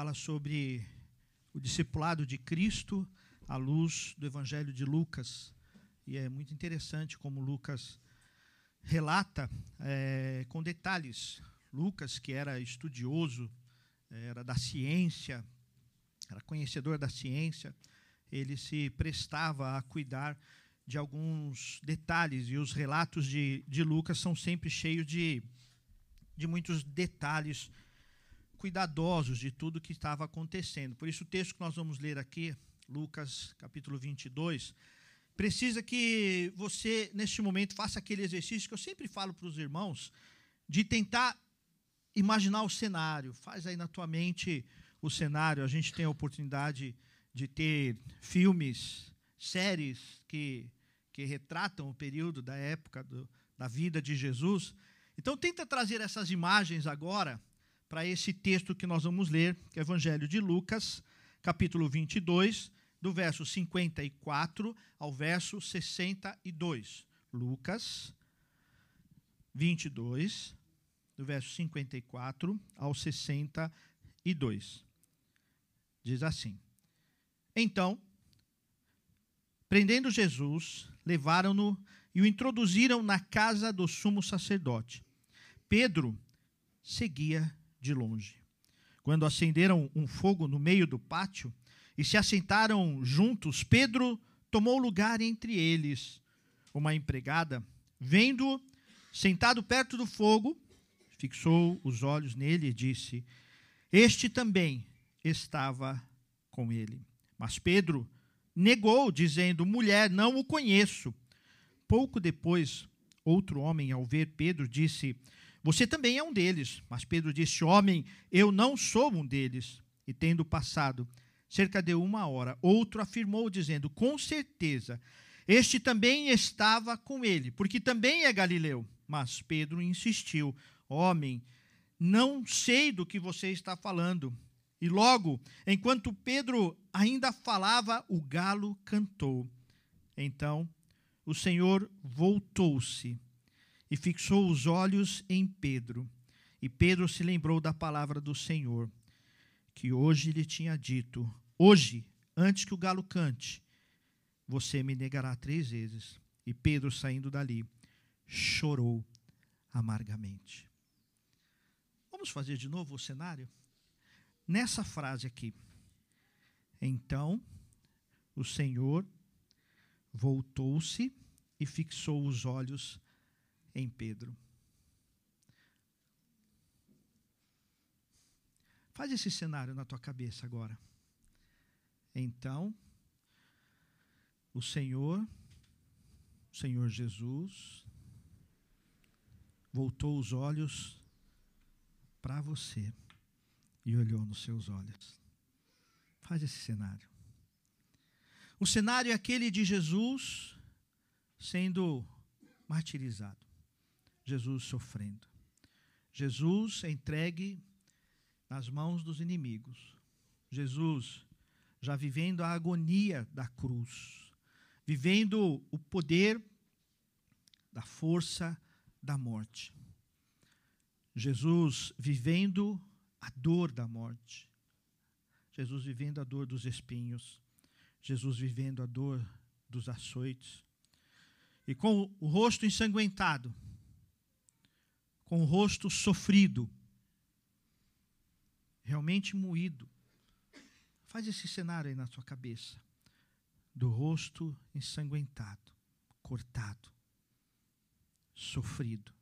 fala sobre o discipulado de Cristo à luz do Evangelho de Lucas. E é muito interessante como Lucas relata é, com detalhes. Lucas, que era estudioso, era da ciência, era conhecedor da ciência, ele se prestava a cuidar de alguns detalhes, e os relatos de, de Lucas são sempre cheios de, de muitos detalhes cuidadosos de tudo que estava acontecendo. Por isso, o texto que nós vamos ler aqui, Lucas capítulo 22, precisa que você, neste momento, faça aquele exercício que eu sempre falo para os irmãos, de tentar imaginar o cenário. Faz aí na tua mente o cenário. A gente tem a oportunidade de ter filmes, séries que, que retratam o período da época do, da vida de Jesus. Então, tenta trazer essas imagens agora para esse texto que nós vamos ler, que é o Evangelho de Lucas, capítulo 22, do verso 54 ao verso 62. Lucas 22, do verso 54 ao 62. Diz assim: Então, prendendo Jesus, levaram-no e o introduziram na casa do sumo sacerdote. Pedro seguia de longe. Quando acenderam um fogo no meio do pátio e se assentaram juntos, Pedro tomou lugar entre eles. Uma empregada, vendo sentado perto do fogo, fixou os olhos nele e disse: Este também estava com ele. Mas Pedro negou, dizendo: Mulher, não o conheço. Pouco depois, outro homem, ao ver Pedro, disse: você também é um deles. Mas Pedro disse: Homem, eu não sou um deles. E tendo passado cerca de uma hora, outro afirmou, dizendo: Com certeza, este também estava com ele, porque também é galileu. Mas Pedro insistiu: Homem, não sei do que você está falando. E logo, enquanto Pedro ainda falava, o galo cantou. Então o Senhor voltou-se e fixou os olhos em Pedro. E Pedro se lembrou da palavra do Senhor, que hoje lhe tinha dito: Hoje, antes que o galo cante, você me negará três vezes. E Pedro, saindo dali, chorou amargamente. Vamos fazer de novo o cenário? Nessa frase aqui. Então, o Senhor voltou-se e fixou os olhos em Pedro. Faz esse cenário na tua cabeça agora. Então, o Senhor, o Senhor Jesus, voltou os olhos para você e olhou nos seus olhos. Faz esse cenário. O cenário é aquele de Jesus sendo martirizado. Jesus sofrendo. Jesus entregue nas mãos dos inimigos. Jesus já vivendo a agonia da cruz, vivendo o poder da força da morte. Jesus vivendo a dor da morte. Jesus vivendo a dor dos espinhos. Jesus vivendo a dor dos açoites. E com o rosto ensanguentado, com o rosto sofrido, realmente moído. Faz esse cenário aí na sua cabeça. Do rosto ensanguentado, cortado, sofrido.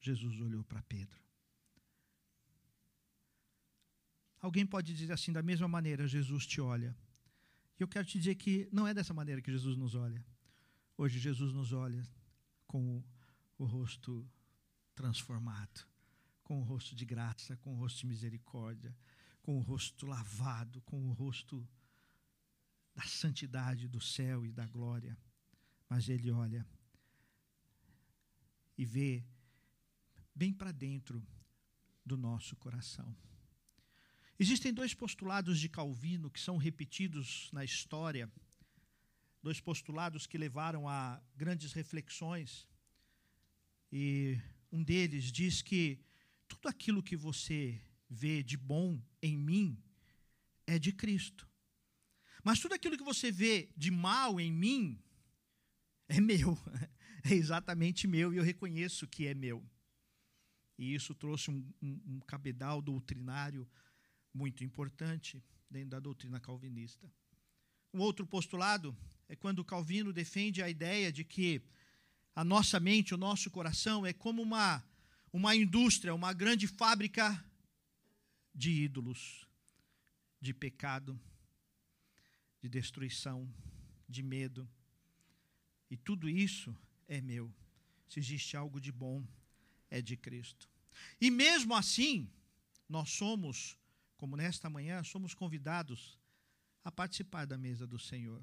Jesus olhou para Pedro. Alguém pode dizer assim, da mesma maneira, Jesus te olha. E eu quero te dizer que não é dessa maneira que Jesus nos olha. Hoje, Jesus nos olha com o, o rosto transformado, com o rosto de graça, com o rosto de misericórdia, com o rosto lavado, com o rosto da santidade do céu e da glória. Mas ele olha e vê bem para dentro do nosso coração. Existem dois postulados de Calvino que são repetidos na história, dois postulados que levaram a grandes reflexões. E um deles diz que tudo aquilo que você vê de bom em mim é de Cristo. Mas tudo aquilo que você vê de mal em mim é meu, é exatamente meu e eu reconheço que é meu. E isso trouxe um, um, um cabedal doutrinário muito importante dentro da doutrina calvinista. Um outro postulado é quando Calvino defende a ideia de que a nossa mente, o nosso coração é como uma, uma indústria, uma grande fábrica de ídolos, de pecado, de destruição, de medo. E tudo isso é meu. Se existe algo de bom, é de Cristo. E mesmo assim, nós somos, como nesta manhã, somos convidados a participar da mesa do Senhor.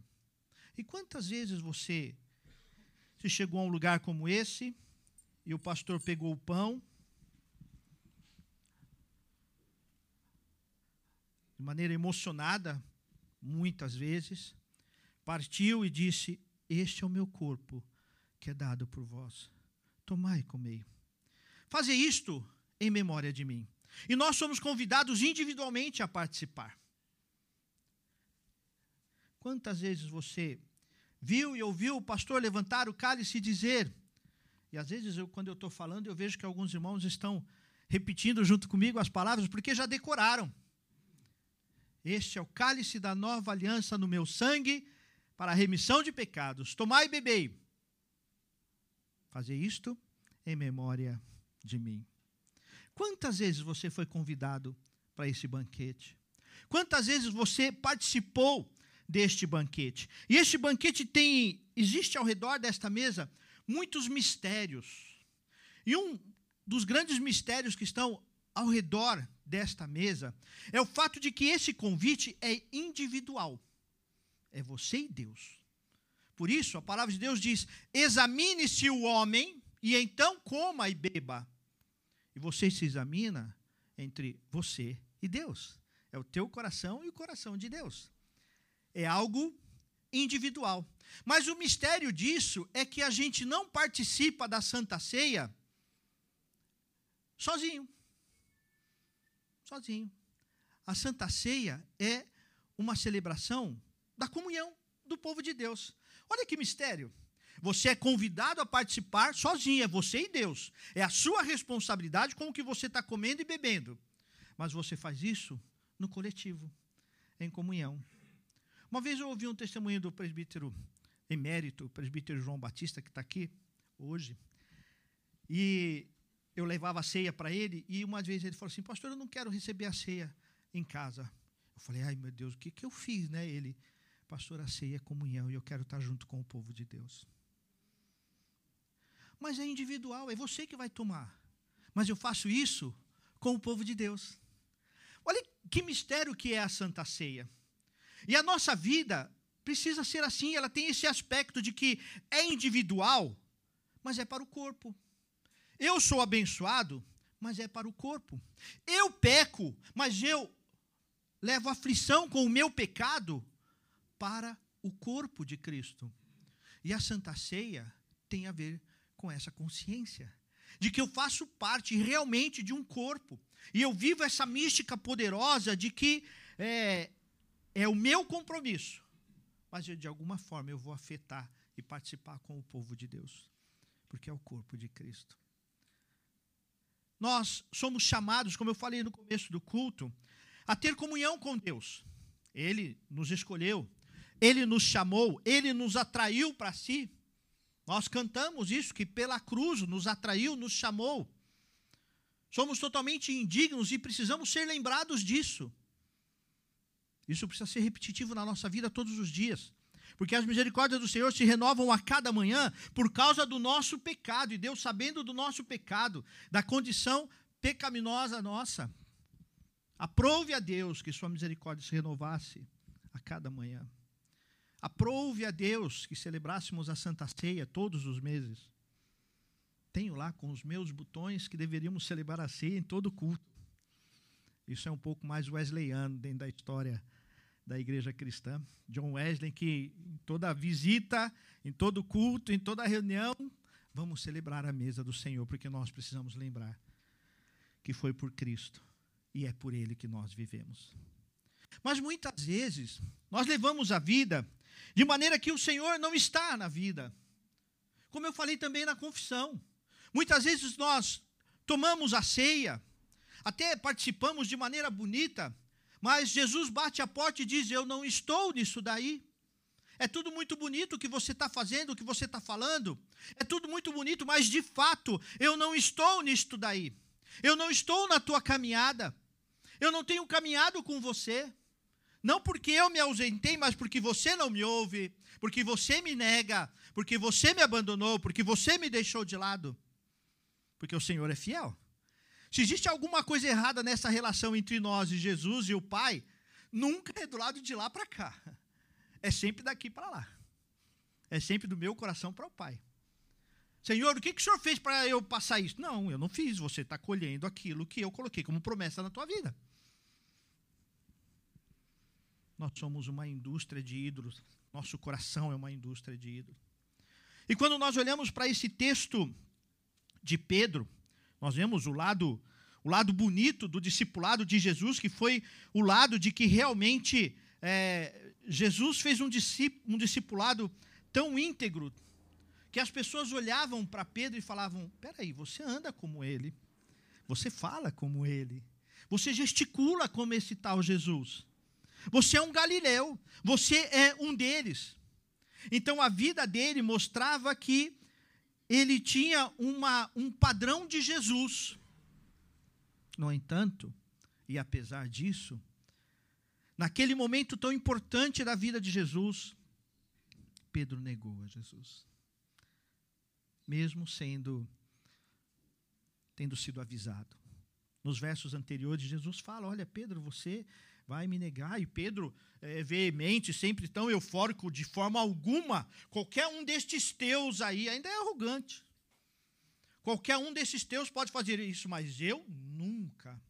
E quantas vezes você se chegou a um lugar como esse e o pastor pegou o pão de maneira emocionada, muitas vezes, partiu e disse: Este é o meu corpo que é dado por vós. Tomai e comei. Fazer isto em memória de mim. E nós somos convidados individualmente a participar. Quantas vezes você viu e ouviu o pastor levantar o cálice e dizer, e às vezes eu, quando eu estou falando, eu vejo que alguns irmãos estão repetindo junto comigo as palavras, porque já decoraram. Este é o cálice da nova aliança no meu sangue, para a remissão de pecados. Tomai e bebei. Fazer isto em memória de mim. Quantas vezes você foi convidado para esse banquete? Quantas vezes você participou deste banquete? E este banquete tem, existe ao redor desta mesa muitos mistérios. E um dos grandes mistérios que estão ao redor desta mesa é o fato de que esse convite é individual. É você e Deus. Por isso, a palavra de Deus diz: examine-se o homem e então coma e beba. E você se examina entre você e Deus. É o teu coração e o coração de Deus. É algo individual. Mas o mistério disso é que a gente não participa da Santa Ceia sozinho. Sozinho. A Santa Ceia é uma celebração da comunhão do povo de Deus. Olha que mistério. Você é convidado a participar sozinho, é você e Deus. É a sua responsabilidade com o que você está comendo e bebendo. Mas você faz isso no coletivo, em comunhão. Uma vez eu ouvi um testemunho do presbítero emérito, o presbítero João Batista, que está aqui hoje, e eu levava a ceia para ele, e uma vez ele falou assim: Pastor, eu não quero receber a ceia em casa. Eu falei: Ai meu Deus, o que, que eu fiz, né? Ele, Pastor, a ceia é comunhão e eu quero estar junto com o povo de Deus mas é individual, é você que vai tomar. Mas eu faço isso com o povo de Deus. Olha que mistério que é a Santa Ceia. E a nossa vida precisa ser assim, ela tem esse aspecto de que é individual, mas é para o corpo. Eu sou abençoado, mas é para o corpo. Eu peco, mas eu levo aflição com o meu pecado para o corpo de Cristo. E a Santa Ceia tem a ver com essa consciência de que eu faço parte realmente de um corpo. E eu vivo essa mística poderosa de que é, é o meu compromisso, mas de alguma forma eu vou afetar e participar com o povo de Deus, porque é o corpo de Cristo. Nós somos chamados, como eu falei no começo do culto, a ter comunhão com Deus. Ele nos escolheu, ele nos chamou, ele nos atraiu para si. Nós cantamos isso, que pela cruz nos atraiu, nos chamou. Somos totalmente indignos e precisamos ser lembrados disso. Isso precisa ser repetitivo na nossa vida todos os dias. Porque as misericórdias do Senhor se renovam a cada manhã por causa do nosso pecado. E Deus, sabendo do nosso pecado, da condição pecaminosa nossa, aprove a Deus que Sua misericórdia se renovasse a cada manhã. Aprove a Deus que celebrássemos a Santa Ceia todos os meses. Tenho lá com os meus botões que deveríamos celebrar a ceia em todo culto. Isso é um pouco mais wesleyano dentro da história da igreja cristã. John Wesley, que em toda visita, em todo culto, em toda reunião, vamos celebrar a mesa do Senhor, porque nós precisamos lembrar que foi por Cristo e é por ele que nós vivemos. Mas muitas vezes nós levamos a vida de maneira que o Senhor não está na vida. Como eu falei também na confissão. Muitas vezes nós tomamos a ceia, até participamos de maneira bonita, mas Jesus bate a porta e diz: Eu não estou nisso daí. É tudo muito bonito o que você está fazendo, o que você está falando. É tudo muito bonito, mas de fato eu não estou nisto daí. Eu não estou na tua caminhada. Eu não tenho caminhado com você. Não porque eu me ausentei, mas porque você não me ouve, porque você me nega, porque você me abandonou, porque você me deixou de lado. Porque o Senhor é fiel. Se existe alguma coisa errada nessa relação entre nós e Jesus e o Pai, nunca é do lado de lá para cá. É sempre daqui para lá. É sempre do meu coração para o Pai. Senhor, o que, que o Senhor fez para eu passar isso? Não, eu não fiz. Você está colhendo aquilo que eu coloquei como promessa na tua vida. Nós somos uma indústria de ídolos. Nosso coração é uma indústria de ídolos. E quando nós olhamos para esse texto de Pedro, nós vemos o lado, o lado bonito do discipulado de Jesus, que foi o lado de que realmente é, Jesus fez um, um discipulado tão íntegro que as pessoas olhavam para Pedro e falavam: peraí, você anda como ele, você fala como ele, você gesticula como esse tal Jesus. Você é um galileu, você é um deles. Então a vida dele mostrava que ele tinha uma, um padrão de Jesus. No entanto, e apesar disso, naquele momento tão importante da vida de Jesus, Pedro negou a Jesus. Mesmo sendo tendo sido avisado. Nos versos anteriores, Jesus fala: Olha, Pedro, você vai me negar. E Pedro é veemente, sempre tão eufórico, de forma alguma. Qualquer um destes teus aí ainda é arrogante. Qualquer um desses teus pode fazer isso, mas eu nunca.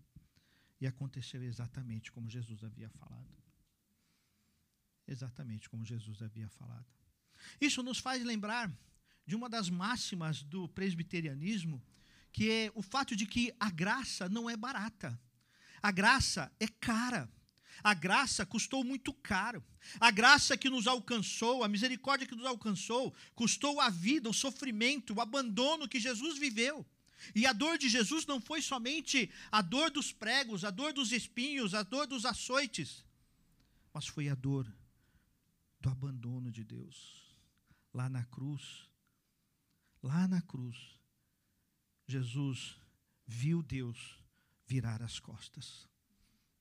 E aconteceu exatamente como Jesus havia falado. Exatamente como Jesus havia falado. Isso nos faz lembrar de uma das máximas do presbiterianismo, que é o fato de que a graça não é barata. A graça é cara. A graça custou muito caro. A graça que nos alcançou, a misericórdia que nos alcançou, custou a vida, o sofrimento, o abandono que Jesus viveu. E a dor de Jesus não foi somente a dor dos pregos, a dor dos espinhos, a dor dos açoites, mas foi a dor do abandono de Deus. Lá na cruz, lá na cruz, Jesus viu Deus virar as costas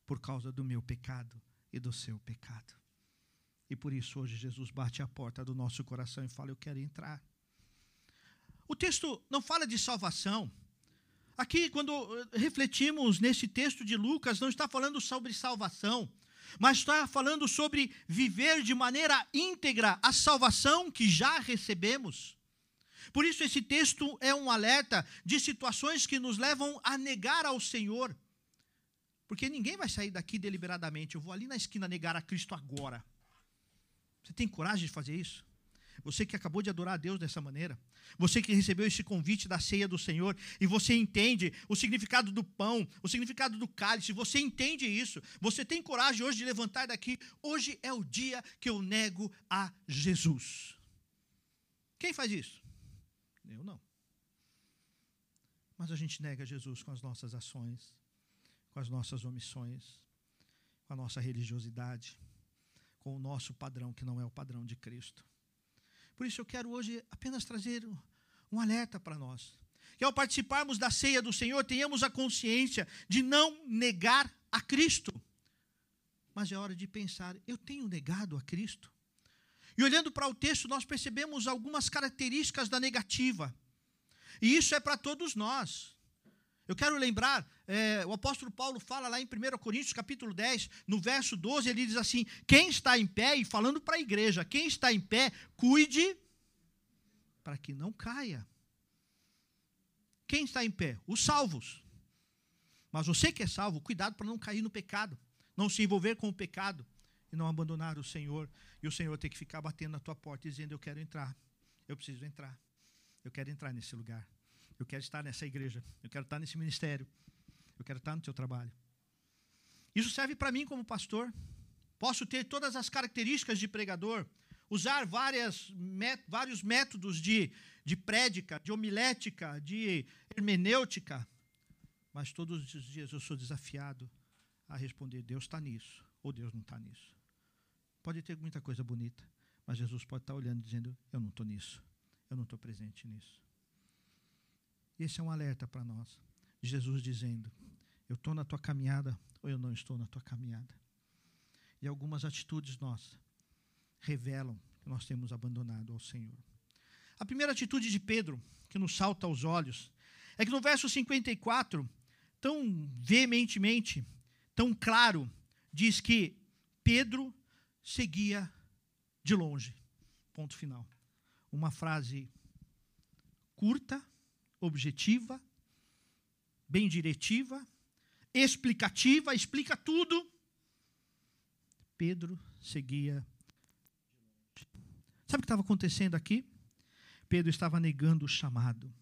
por causa do meu pecado e do seu pecado. E por isso hoje Jesus bate a porta do nosso coração e fala: Eu quero entrar. O texto não fala de salvação. Aqui, quando eh, refletimos nesse texto de Lucas, não está falando sobre salvação, mas está falando sobre viver de maneira íntegra a salvação que já recebemos. Por isso, esse texto é um alerta de situações que nos levam a negar ao Senhor porque ninguém vai sair daqui deliberadamente. Eu vou ali na esquina negar a Cristo agora. Você tem coragem de fazer isso? Você que acabou de adorar a Deus dessa maneira, você que recebeu esse convite da ceia do Senhor e você entende o significado do pão, o significado do cálice, você entende isso, você tem coragem hoje de levantar daqui. Hoje é o dia que eu nego a Jesus. Quem faz isso? Eu não. Mas a gente nega Jesus com as nossas ações, com as nossas omissões, com a nossa religiosidade, com o nosso padrão que não é o padrão de Cristo. Por isso eu quero hoje apenas trazer um alerta para nós. Que ao participarmos da ceia do Senhor, tenhamos a consciência de não negar a Cristo. Mas é hora de pensar: eu tenho negado a Cristo? E olhando para o texto, nós percebemos algumas características da negativa. E isso é para todos nós. Eu quero lembrar, é, o apóstolo Paulo fala lá em 1 Coríntios capítulo 10, no verso 12, ele diz assim: quem está em pé, e falando para a igreja, quem está em pé, cuide para que não caia. Quem está em pé? Os salvos. Mas você que é salvo, cuidado para não cair no pecado, não se envolver com o pecado e não abandonar o Senhor. E o Senhor ter que ficar batendo na tua porta dizendo: Eu quero entrar, eu preciso entrar, eu quero entrar nesse lugar. Eu quero estar nessa igreja. Eu quero estar nesse ministério. Eu quero estar no teu trabalho. Isso serve para mim como pastor. Posso ter todas as características de pregador, usar várias, met, vários métodos de, de prédica, de homilética, de hermenêutica, mas todos os dias eu sou desafiado a responder: Deus está nisso, ou Deus não está nisso. Pode ter muita coisa bonita, mas Jesus pode estar olhando dizendo: Eu não estou nisso, eu não estou presente nisso. Esse é um alerta para nós. Jesus dizendo: Eu estou na tua caminhada ou eu não estou na tua caminhada. E algumas atitudes nossas revelam que nós temos abandonado ao Senhor. A primeira atitude de Pedro, que nos salta aos olhos, é que no verso 54, tão veementemente, tão claro, diz que Pedro seguia de longe. Ponto final. Uma frase curta, objetiva, bem diretiva, explicativa, explica tudo. Pedro seguia. Sabe o que estava acontecendo aqui? Pedro estava negando o chamado.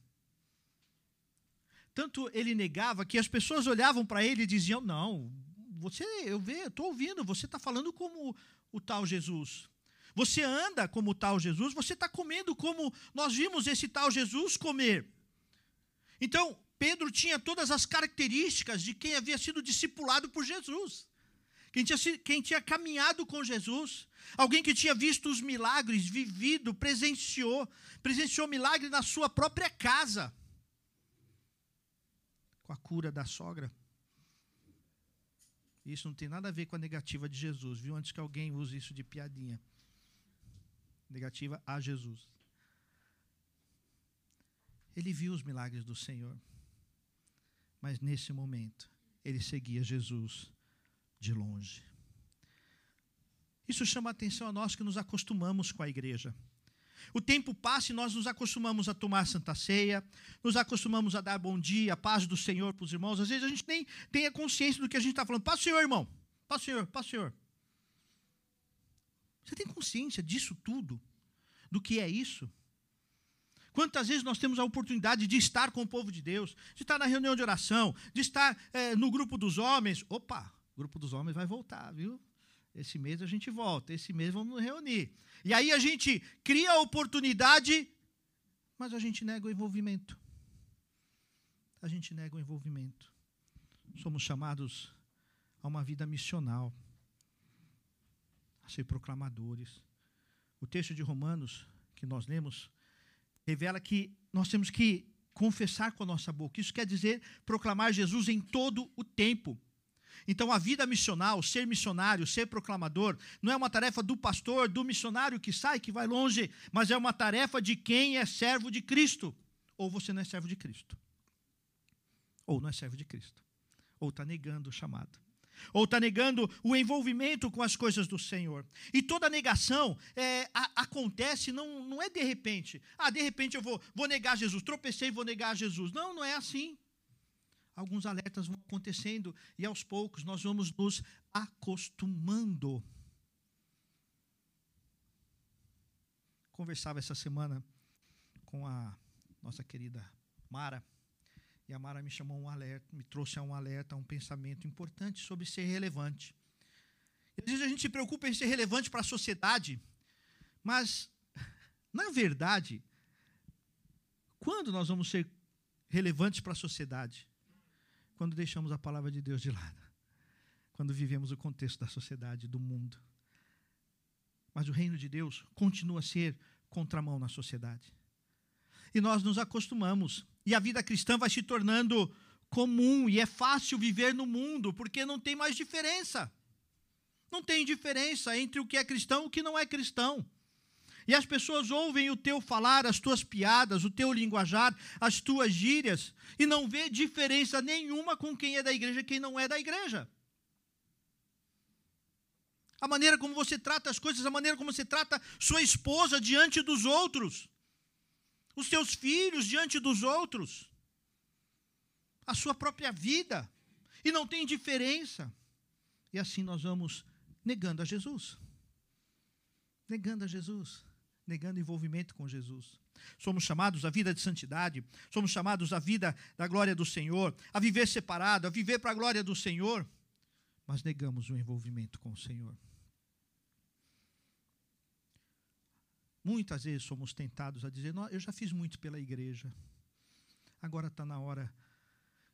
Tanto ele negava que as pessoas olhavam para ele e diziam: Não, você, eu estou ouvindo, você está falando como o tal Jesus. Você anda como o tal Jesus, você está comendo como nós vimos esse tal Jesus comer. Então, Pedro tinha todas as características de quem havia sido discipulado por Jesus. Quem tinha, quem tinha caminhado com Jesus, alguém que tinha visto os milagres, vivido, presenciou, presenciou milagre na sua própria casa, com a cura da sogra. Isso não tem nada a ver com a negativa de Jesus, viu? Antes que alguém use isso de piadinha. Negativa a Jesus. Ele viu os milagres do Senhor. Mas nesse momento, ele seguia Jesus de longe. Isso chama a atenção a nós que nos acostumamos com a igreja. O tempo passa e nós nos acostumamos a tomar santa ceia, nos acostumamos a dar bom dia, a paz do Senhor para os irmãos. Às vezes a gente nem tem a consciência do que a gente está falando. Paz Senhor, irmão. Paz Senhor, paz Senhor. Você tem consciência disso tudo? Do que é isso? Quantas vezes nós temos a oportunidade de estar com o povo de Deus, de estar na reunião de oração, de estar é, no grupo dos homens? Opa, o grupo dos homens vai voltar, viu? Esse mês a gente volta, esse mês vamos nos reunir. E aí a gente cria a oportunidade, mas a gente nega o envolvimento. A gente nega o envolvimento. Somos chamados a uma vida missional, a ser proclamadores. O texto de Romanos que nós lemos revela que nós temos que confessar com a nossa boca. Isso quer dizer proclamar Jesus em todo o tempo. Então, a vida missional, ser missionário, ser proclamador, não é uma tarefa do pastor, do missionário que sai, que vai longe, mas é uma tarefa de quem é servo de Cristo. Ou você não é servo de Cristo, ou não é servo de Cristo, ou está negando o chamado ou está negando o envolvimento com as coisas do Senhor. E toda negação é, a, acontece, não, não é de repente. Ah, de repente eu vou, vou negar Jesus, tropecei e vou negar Jesus. Não, não é assim. Alguns alertas vão acontecendo e aos poucos nós vamos nos acostumando. Conversava essa semana com a nossa querida Mara e a Mara me chamou um alerta, me trouxe a um alerta, a um pensamento importante sobre ser relevante. Às vezes a gente se preocupa em ser relevante para a sociedade, mas, na verdade, quando nós vamos ser relevantes para a sociedade? Quando deixamos a palavra de Deus de lado. Quando vivemos o contexto da sociedade, do mundo. Mas o reino de Deus continua a ser contramão na sociedade. E nós nos acostumamos e a vida cristã vai se tornando comum e é fácil viver no mundo, porque não tem mais diferença. Não tem diferença entre o que é cristão e o que não é cristão. E as pessoas ouvem o teu falar, as tuas piadas, o teu linguajar, as tuas gírias, e não vê diferença nenhuma com quem é da igreja e quem não é da igreja. A maneira como você trata as coisas, a maneira como você trata sua esposa diante dos outros os seus filhos diante dos outros, a sua própria vida, e não tem diferença. E assim nós vamos negando a Jesus. Negando a Jesus, negando envolvimento com Jesus. Somos chamados à vida de santidade, somos chamados à vida da glória do Senhor, a viver separado, a viver para a glória do Senhor. mas negamos o envolvimento com o Senhor. Muitas vezes somos tentados a dizer: Eu já fiz muito pela igreja, agora está na hora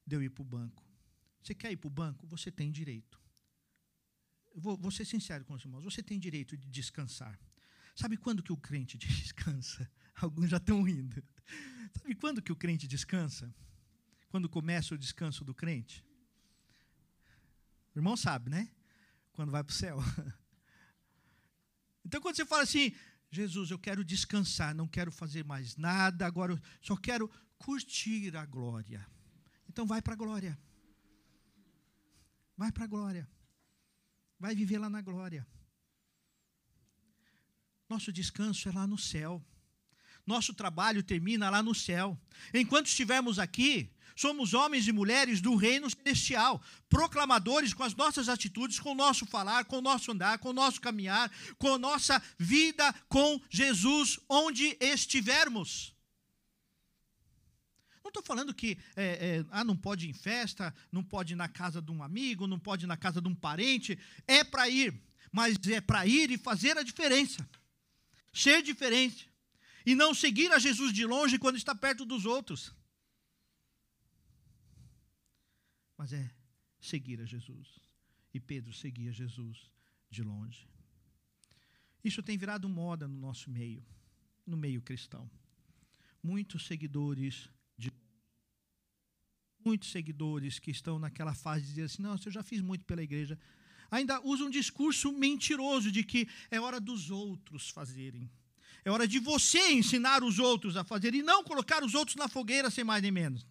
de eu ir para o banco. Você quer ir para o banco? Você tem direito. Vou, vou ser sincero com os irmãos: você tem direito de descansar. Sabe quando que o crente descansa? Alguns já estão rindo. Sabe quando que o crente descansa? Quando começa o descanso do crente? O irmão sabe, né? Quando vai para o céu. Então, quando você fala assim, Jesus, eu quero descansar, não quero fazer mais nada, agora eu só quero curtir a glória. Então, vai para a glória. Vai para a glória. Vai viver lá na glória. Nosso descanso é lá no céu. Nosso trabalho termina lá no céu. Enquanto estivermos aqui, somos homens e mulheres do reino celestial, proclamadores com as nossas atitudes, com o nosso falar, com o nosso andar, com o nosso caminhar, com a nossa vida com Jesus, onde estivermos. Não estou falando que é, é, ah, não pode ir em festa, não pode ir na casa de um amigo, não pode ir na casa de um parente. É para ir, mas é para ir e fazer a diferença ser diferente e não seguir a Jesus de longe quando está perto dos outros. Mas é seguir a Jesus. E Pedro seguia Jesus de longe. Isso tem virado moda no nosso meio, no meio cristão. Muitos seguidores de muitos seguidores que estão naquela fase de dizer assim: "Não, eu já fiz muito pela igreja, ainda usa um discurso mentiroso de que é hora dos outros fazerem. É hora de você ensinar os outros a fazer e não colocar os outros na fogueira sem mais nem menos.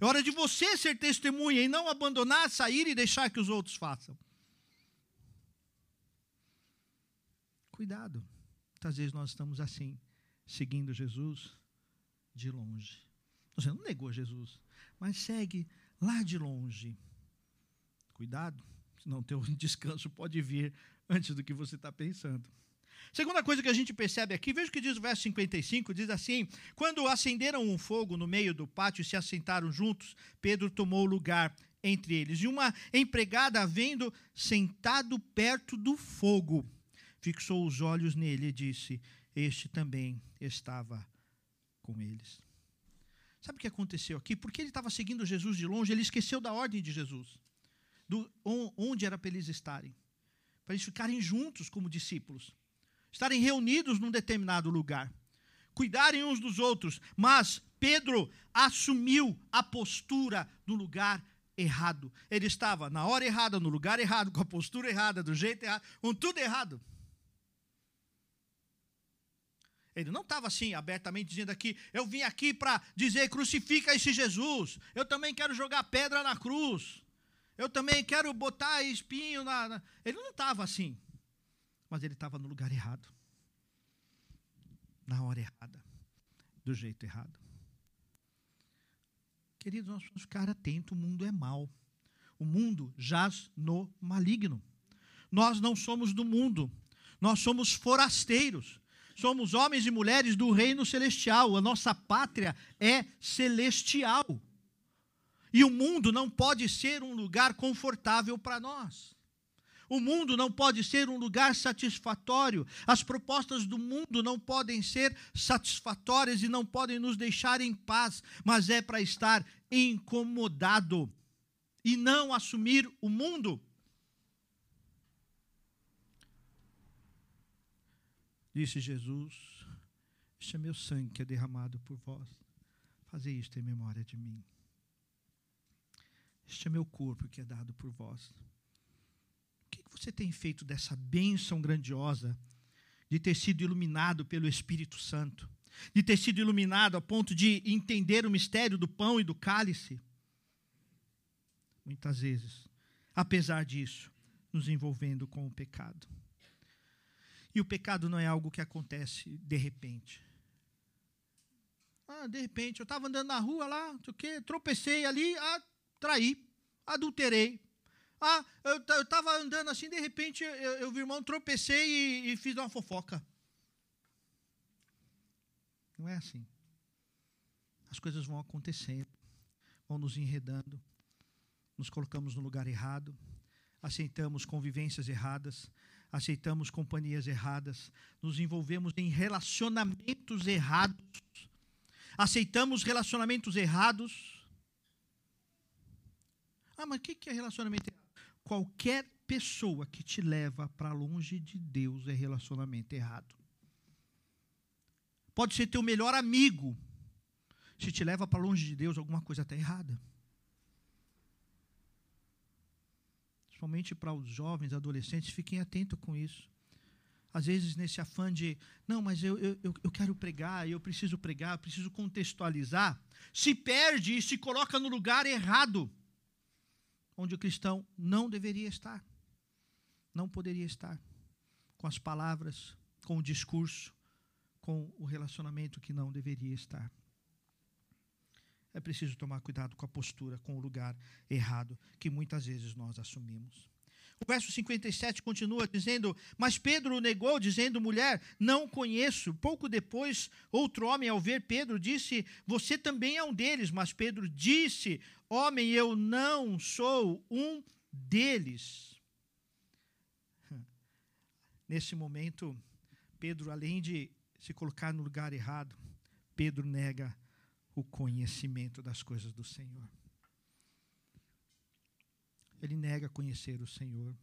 É hora de você ser testemunha e não abandonar, sair e deixar que os outros façam. Cuidado. Muitas vezes nós estamos assim, seguindo Jesus de longe. Você não negou Jesus, mas segue lá de longe. Cuidado senão teu descanso pode vir antes do que você está pensando. Segunda coisa que a gente percebe aqui, veja o que diz o verso 55, diz assim: Quando acenderam um fogo no meio do pátio e se assentaram juntos, Pedro tomou lugar entre eles. E uma empregada, vendo sentado perto do fogo, fixou os olhos nele e disse: Este também estava com eles. Sabe o que aconteceu aqui? Porque ele estava seguindo Jesus de longe, ele esqueceu da ordem de Jesus do, onde era para eles estarem. Para eles ficarem juntos como discípulos. Estarem reunidos num determinado lugar. Cuidarem uns dos outros. Mas Pedro assumiu a postura no lugar errado. Ele estava na hora errada, no lugar errado, com a postura errada, do jeito errado, com tudo errado. Ele não estava assim, abertamente dizendo aqui: eu vim aqui para dizer crucifica esse Jesus. Eu também quero jogar pedra na cruz. Eu também quero botar espinho na. na... Ele não estava assim. Mas ele estava no lugar errado. Na hora errada. Do jeito errado. Queridos, nós vamos ficar atentos: o mundo é mau. O mundo jaz no maligno. Nós não somos do mundo. Nós somos forasteiros. Somos homens e mulheres do reino celestial. A nossa pátria é celestial. E o mundo não pode ser um lugar confortável para nós. O mundo não pode ser um lugar satisfatório. As propostas do mundo não podem ser satisfatórias e não podem nos deixar em paz, mas é para estar incomodado e não assumir o mundo. Disse Jesus: Este é meu sangue que é derramado por vós. Fazei isto em memória de mim. Este é meu corpo que é dado por vós. Você tem feito dessa bênção grandiosa de ter sido iluminado pelo Espírito Santo? De ter sido iluminado a ponto de entender o mistério do pão e do cálice? Muitas vezes, apesar disso, nos envolvendo com o pecado. E o pecado não é algo que acontece de repente. Ah, de repente, eu estava andando na rua lá, o tropecei ali, ah, traí, adulterei. Ah, eu estava andando assim, de repente eu, eu vi o irmão, tropecei e, e fiz uma fofoca. Não é assim. As coisas vão acontecendo, vão nos enredando, nos colocamos no lugar errado. aceitamos convivências erradas, aceitamos companhias erradas, nos envolvemos em relacionamentos errados, aceitamos relacionamentos errados. Ah, mas o que é relacionamento? Qualquer pessoa que te leva para longe de Deus é relacionamento errado. Pode ser teu melhor amigo. Se te leva para longe de Deus, alguma coisa está errada. Principalmente para os jovens, adolescentes, fiquem atentos com isso. Às vezes, nesse afã de, não, mas eu, eu, eu quero pregar, eu preciso pregar, eu preciso contextualizar, se perde e se coloca no lugar errado, onde o cristão não deveria estar, não poderia estar, com as palavras, com o discurso, com o relacionamento que não deveria estar. É preciso tomar cuidado com a postura, com o lugar errado que muitas vezes nós assumimos. O verso 57 continua dizendo: Mas Pedro o negou, dizendo: Mulher, não conheço. Pouco depois, outro homem, ao ver Pedro, disse: Você também é um deles. Mas Pedro disse: Homem, eu não sou um deles. Nesse momento, Pedro, além de se colocar no lugar errado, Pedro nega o conhecimento das coisas do Senhor. Ele nega conhecer o Senhor.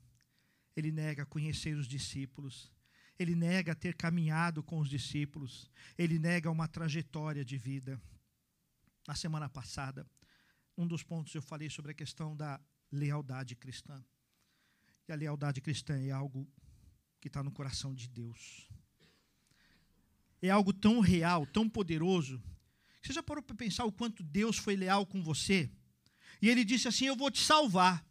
Ele nega conhecer os discípulos. Ele nega ter caminhado com os discípulos. Ele nega uma trajetória de vida. Na semana passada, um dos pontos eu falei sobre a questão da lealdade cristã. E a lealdade cristã é algo que está no coração de Deus é algo tão real, tão poderoso. Você já parou para pensar o quanto Deus foi leal com você? E ele disse assim: Eu vou te salvar.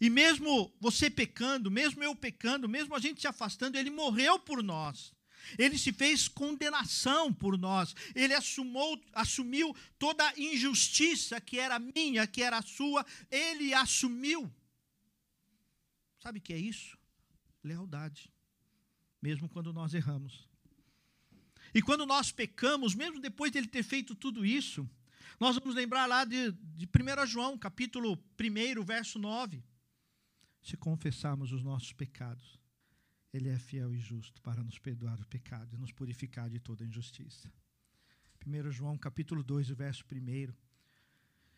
E mesmo você pecando, mesmo eu pecando, mesmo a gente se afastando, ele morreu por nós. Ele se fez condenação por nós. Ele assumou, assumiu toda a injustiça que era minha, que era sua. Ele assumiu. Sabe o que é isso? Lealdade. Mesmo quando nós erramos. E quando nós pecamos, mesmo depois de ele ter feito tudo isso, nós vamos lembrar lá de, de 1 João, capítulo 1, verso 9. Se confessarmos os nossos pecados, ele é fiel e justo para nos perdoar o pecado e nos purificar de toda injustiça. 1 João, capítulo 2, verso 1.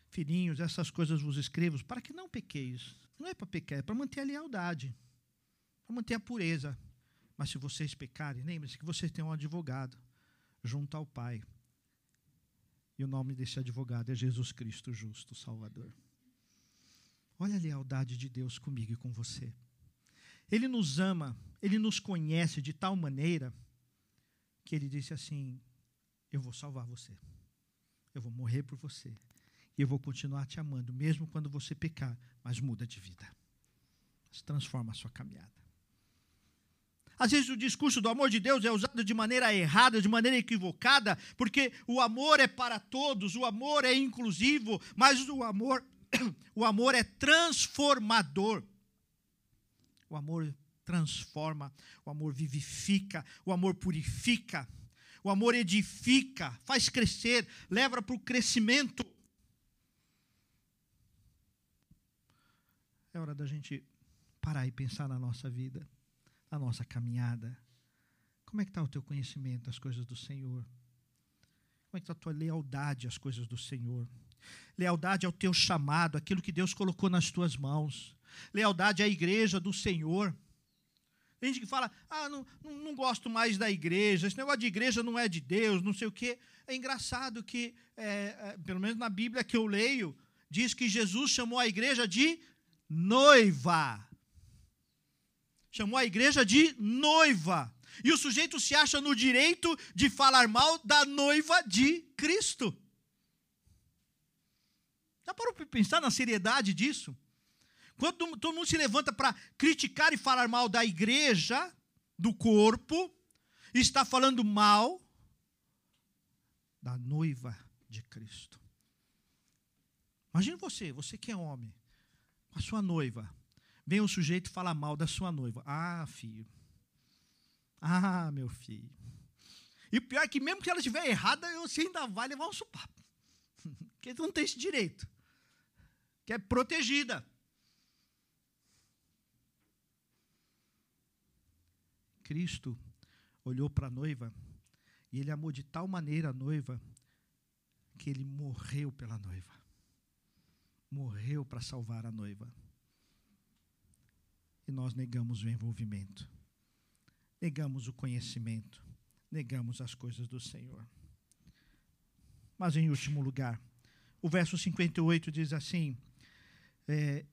Filhinhos, essas coisas vos escrevo para que não pequeis. Não é para pecar, é para manter a lealdade, para manter a pureza. Mas se vocês pecarem, lembre-se que vocês têm um advogado junto ao Pai. E o nome desse advogado é Jesus Cristo, justo Salvador. Olha a lealdade de Deus comigo e com você. Ele nos ama, ele nos conhece de tal maneira que ele disse assim: Eu vou salvar você, eu vou morrer por você, e eu vou continuar te amando, mesmo quando você pecar, mas muda de vida, transforma a sua caminhada. Às vezes o discurso do amor de Deus é usado de maneira errada, de maneira equivocada, porque o amor é para todos, o amor é inclusivo, mas o amor, o amor é transformador. O amor transforma, o amor vivifica, o amor purifica, o amor edifica, faz crescer, leva para o crescimento. É hora da gente parar e pensar na nossa vida a nossa caminhada? Como é que está o teu conhecimento das coisas do Senhor? Como é que está a tua lealdade às coisas do Senhor? Lealdade ao teu chamado, aquilo que Deus colocou nas tuas mãos. Lealdade à igreja do Senhor. Tem gente que fala, ah, não, não, não, gosto mais da igreja, esse negócio de igreja não é de Deus, não sei o quê. É engraçado que, é, é, pelo menos na Bíblia que eu leio, diz que Jesus chamou a igreja de noiva chamou a igreja de noiva. E o sujeito se acha no direito de falar mal da noiva de Cristo. Já parou para pensar na seriedade disso? Quando todo mundo se levanta para criticar e falar mal da igreja, do corpo, está falando mal da noiva de Cristo. Imagine você, você que é homem, a sua noiva Vem um sujeito e fala mal da sua noiva. Ah, filho. Ah, meu filho. E pior é que mesmo que ela estiver errada, você ainda vai levar um supapo. Porque não tem esse direito que é protegida. Cristo olhou para a noiva e ele amou de tal maneira a noiva que ele morreu pela noiva. Morreu para salvar a noiva. E nós negamos o envolvimento, negamos o conhecimento, negamos as coisas do Senhor. Mas, em último lugar, o verso 58 diz assim: é,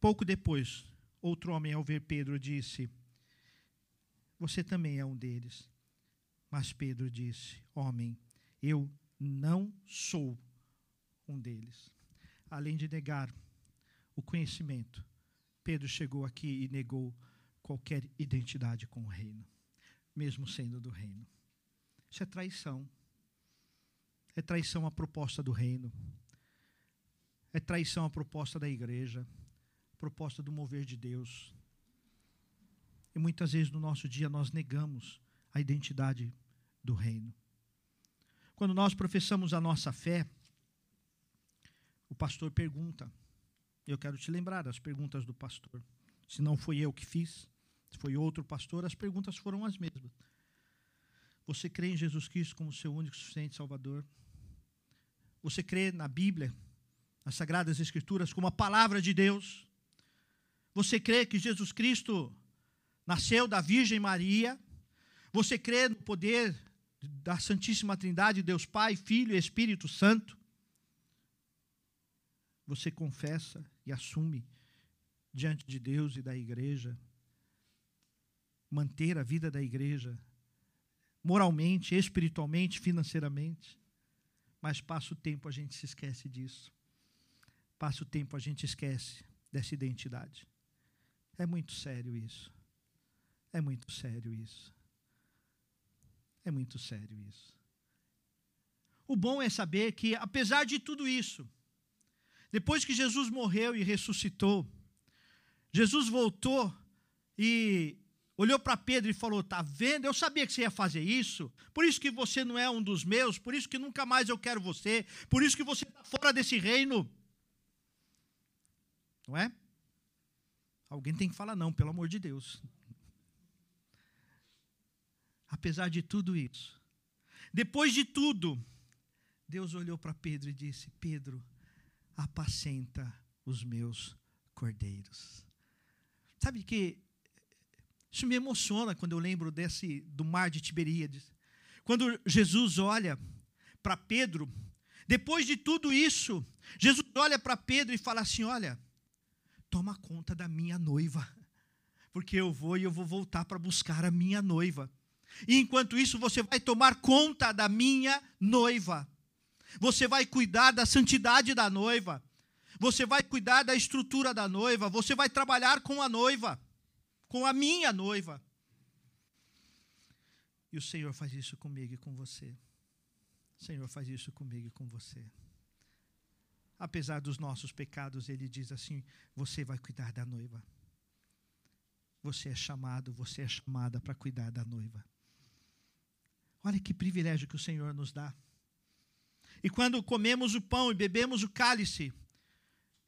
pouco depois, outro homem, ao ver Pedro, disse: Você também é um deles. Mas Pedro disse: Homem, eu não sou um deles. Além de negar o conhecimento, Pedro chegou aqui e negou qualquer identidade com o reino, mesmo sendo do reino. Isso é traição. É traição à proposta do reino. É traição à proposta da igreja, proposta do mover de Deus. E muitas vezes no nosso dia nós negamos a identidade do reino. Quando nós professamos a nossa fé, o pastor pergunta. Eu quero te lembrar das perguntas do pastor. Se não foi eu que fiz, se foi outro pastor, as perguntas foram as mesmas. Você crê em Jesus Cristo como seu único e suficiente Salvador? Você crê na Bíblia, nas Sagradas Escrituras, como a palavra de Deus? Você crê que Jesus Cristo nasceu da Virgem Maria? Você crê no poder da Santíssima Trindade, Deus Pai, Filho e Espírito Santo? Você confessa e assume diante de Deus e da igreja manter a vida da igreja moralmente, espiritualmente, financeiramente. Mas passa o tempo, a gente se esquece disso. Passa o tempo, a gente esquece dessa identidade. É muito sério isso. É muito sério isso. É muito sério isso. O bom é saber que, apesar de tudo isso, depois que Jesus morreu e ressuscitou, Jesus voltou e olhou para Pedro e falou: Está vendo? Eu sabia que você ia fazer isso, por isso que você não é um dos meus, por isso que nunca mais eu quero você, por isso que você está fora desse reino. Não é? Alguém tem que falar, não, pelo amor de Deus. Apesar de tudo isso, depois de tudo, Deus olhou para Pedro e disse: Pedro, apacenta os meus cordeiros. Sabe que isso me emociona quando eu lembro desse do mar de Tiberíades. Quando Jesus olha para Pedro, depois de tudo isso, Jesus olha para Pedro e fala assim: Olha, toma conta da minha noiva, porque eu vou e eu vou voltar para buscar a minha noiva. E enquanto isso, você vai tomar conta da minha noiva. Você vai cuidar da santidade da noiva. Você vai cuidar da estrutura da noiva. Você vai trabalhar com a noiva com a minha noiva. E o Senhor faz isso comigo e com você. O Senhor faz isso comigo e com você. Apesar dos nossos pecados, Ele diz assim: Você vai cuidar da noiva. Você é chamado, você é chamada para cuidar da noiva. Olha que privilégio que o Senhor nos dá. E quando comemos o pão e bebemos o cálice,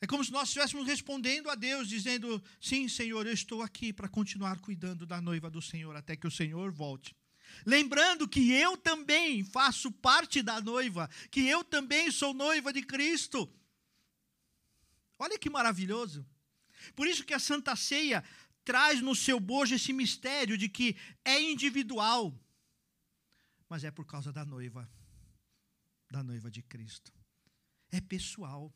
é como se nós estivéssemos respondendo a Deus, dizendo: Sim, Senhor, eu estou aqui para continuar cuidando da noiva do Senhor até que o Senhor volte. Lembrando que eu também faço parte da noiva, que eu também sou noiva de Cristo. Olha que maravilhoso. Por isso que a Santa Ceia traz no seu bojo esse mistério de que é individual, mas é por causa da noiva, da noiva de Cristo. É pessoal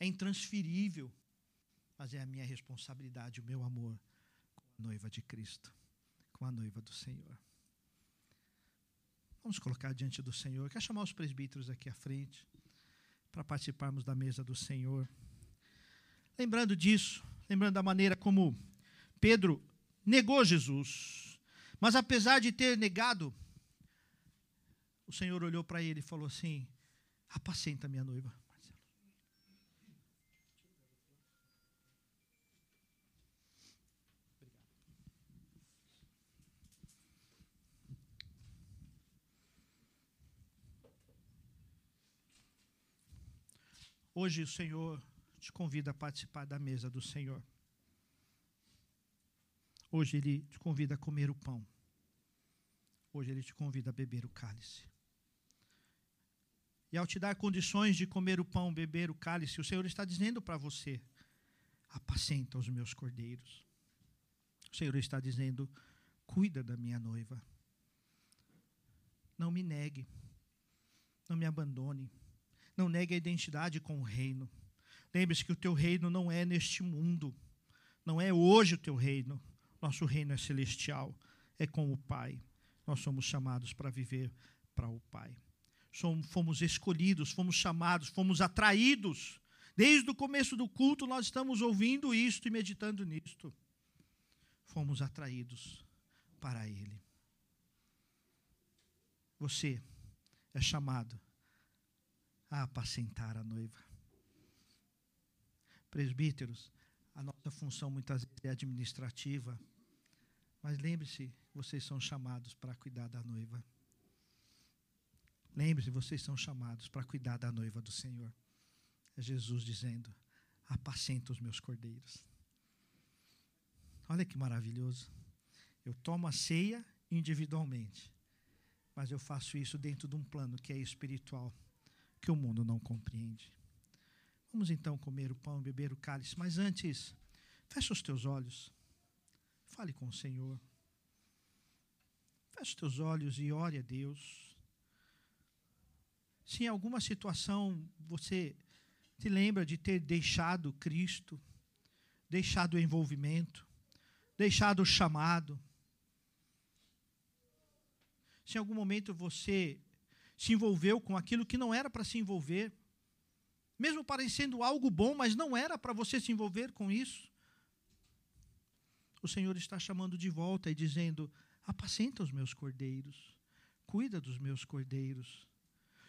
é intransferível, mas é a minha responsabilidade, o meu amor com a noiva de Cristo, com a noiva do Senhor. Vamos colocar diante do Senhor. Quer chamar os presbíteros aqui à frente para participarmos da mesa do Senhor. Lembrando disso, lembrando da maneira como Pedro negou Jesus, mas apesar de ter negado, o Senhor olhou para ele e falou assim: Apacenta minha noiva. Hoje o Senhor te convida a participar da mesa do Senhor. Hoje Ele te convida a comer o pão. Hoje Ele te convida a beber o cálice. E ao te dar condições de comer o pão, beber o cálice, o Senhor está dizendo para você: apacenta os meus cordeiros. O Senhor está dizendo: cuida da minha noiva. Não me negue. Não me abandone. Não negue a identidade com o reino. Lembre-se que o teu reino não é neste mundo. Não é hoje o teu reino. Nosso reino é celestial. É com o Pai. Nós somos chamados para viver para o Pai. Somos, fomos escolhidos, fomos chamados, fomos atraídos. Desde o começo do culto nós estamos ouvindo isto e meditando nisto. Fomos atraídos para Ele. Você é chamado a apacentar a noiva. Presbíteros, a nossa função muitas vezes é administrativa, mas lembre-se, vocês são chamados para cuidar da noiva. Lembre-se, vocês são chamados para cuidar da noiva do Senhor. É Jesus dizendo: apacenta os meus cordeiros. Olha que maravilhoso. Eu tomo a ceia individualmente, mas eu faço isso dentro de um plano que é espiritual, que o mundo não compreende. Vamos então comer o pão, beber o cálice, mas antes, fecha os teus olhos, fale com o Senhor. Feche os teus olhos e ore a Deus. Se em alguma situação você se lembra de ter deixado Cristo, deixado o envolvimento, deixado o chamado, se em algum momento você se envolveu com aquilo que não era para se envolver, mesmo parecendo algo bom, mas não era para você se envolver com isso. O Senhor está chamando de volta e dizendo: apacenta os meus cordeiros, cuida dos meus cordeiros.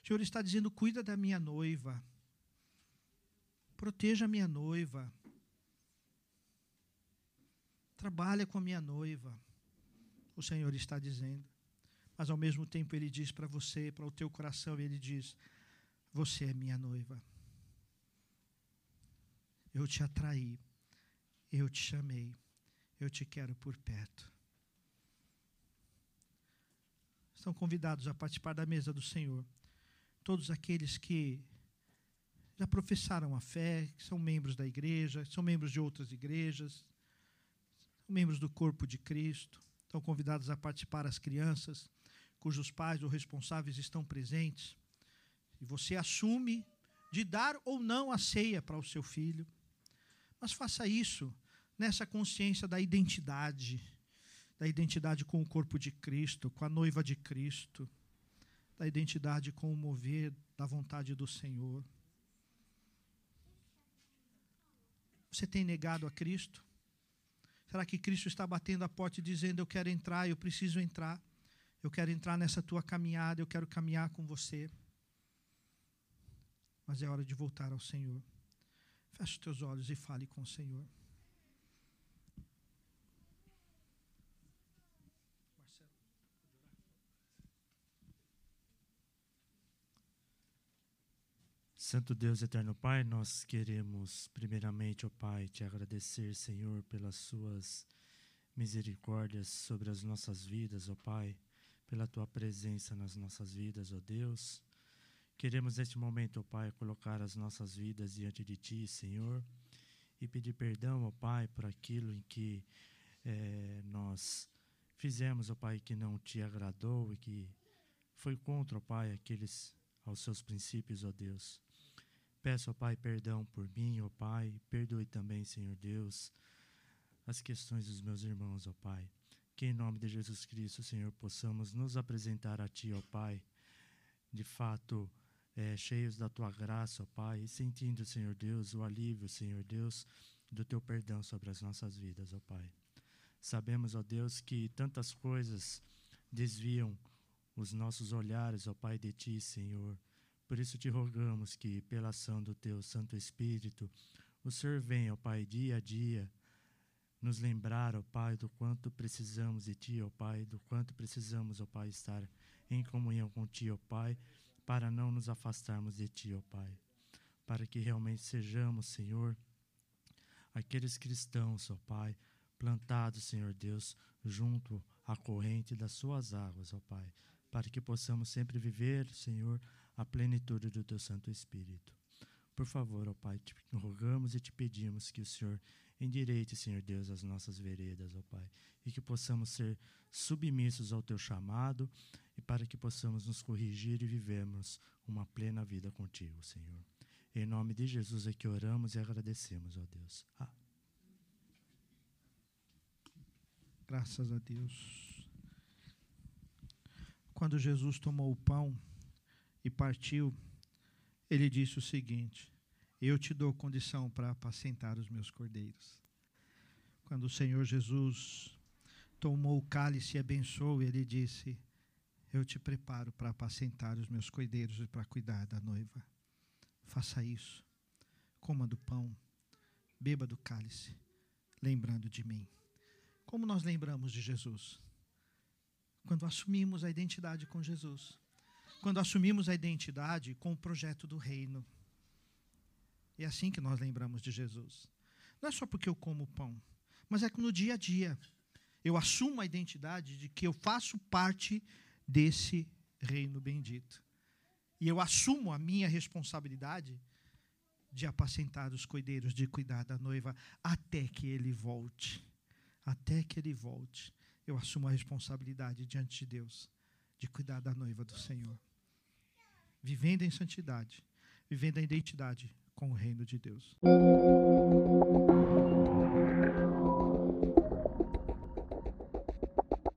O Senhor está dizendo: cuida da minha noiva, proteja a minha noiva, trabalha com a minha noiva. O Senhor está dizendo mas ao mesmo tempo ele diz para você, para o teu coração, ele diz: Você é minha noiva. Eu te atraí, eu te chamei, eu te quero por perto. Estão convidados a participar da mesa do Senhor. Todos aqueles que já professaram a fé, que são membros da igreja, são membros de outras igrejas, são membros do corpo de Cristo, estão convidados a participar as crianças cujos pais ou responsáveis estão presentes, e você assume de dar ou não a ceia para o seu filho. Mas faça isso nessa consciência da identidade, da identidade com o corpo de Cristo, com a noiva de Cristo, da identidade com o mover da vontade do Senhor. Você tem negado a Cristo? Será que Cristo está batendo a porta e dizendo: Eu quero entrar, eu preciso entrar? Eu quero entrar nessa tua caminhada, eu quero caminhar com você. Mas é hora de voltar ao Senhor. Feche os teus olhos e fale com o Senhor. Santo Deus, eterno Pai, nós queremos, primeiramente, ó Pai, te agradecer, Senhor, pelas suas misericórdias sobre as nossas vidas, ó Pai pela tua presença nas nossas vidas, ó Deus. Queremos neste momento, ó Pai, colocar as nossas vidas diante de Ti, Senhor, e pedir perdão, ó Pai, por aquilo em que é, nós fizemos, ó Pai, que não Te agradou e que foi contra, ó Pai, aqueles aos seus princípios, ó Deus. Peço, ó Pai, perdão por mim, ó Pai, perdoe também, Senhor Deus, as questões dos meus irmãos, ó Pai. Que em nome de Jesus Cristo, Senhor, possamos nos apresentar a Ti, ó Pai, de fato, é, cheios da Tua graça, ó Pai, e sentindo, Senhor Deus, o alívio, Senhor Deus, do Teu perdão sobre as nossas vidas, ó Pai. Sabemos, ó Deus, que tantas coisas desviam os nossos olhares, ó Pai, de Ti, Senhor. Por isso te rogamos que, pela ação do Teu Santo Espírito, o Senhor venha, ó Pai, dia a dia, nos lembrar, ó Pai, do quanto precisamos de Ti, ó Pai, do quanto precisamos, ó Pai, estar em comunhão com Ti, ó Pai, para não nos afastarmos de Ti, ó Pai. Para que realmente sejamos, Senhor, aqueles cristãos, ó Pai, plantados, Senhor Deus, junto à corrente das suas águas, ó Pai, para que possamos sempre viver, Senhor, a plenitude do teu Santo Espírito. Por favor, ó Pai, te rogamos e te pedimos que o Senhor endireite, Senhor Deus, as nossas veredas, ó Pai, e que possamos ser submissos ao teu chamado e para que possamos nos corrigir e vivermos uma plena vida contigo, Senhor. Em nome de Jesus é que oramos e agradecemos, ó Deus. Ah. Graças a Deus. Quando Jesus tomou o pão e partiu, ele disse o seguinte: Eu te dou condição para apacentar os meus cordeiros. Quando o Senhor Jesus tomou o cálice e abençoou, ele disse: Eu te preparo para apacentar os meus cordeiros e para cuidar da noiva. Faça isso. Coma do pão, beba do cálice, lembrando de mim. Como nós lembramos de Jesus? Quando assumimos a identidade com Jesus. Quando assumimos a identidade com o projeto do reino. É assim que nós lembramos de Jesus. Não é só porque eu como pão, mas é que no dia a dia eu assumo a identidade de que eu faço parte desse reino bendito. E eu assumo a minha responsabilidade de apacentar os coideiros, de cuidar da noiva, até que ele volte até que ele volte, eu assumo a responsabilidade diante de Deus de cuidar da noiva do Senhor. Vivendo em santidade, vivendo a identidade com o reino de Deus.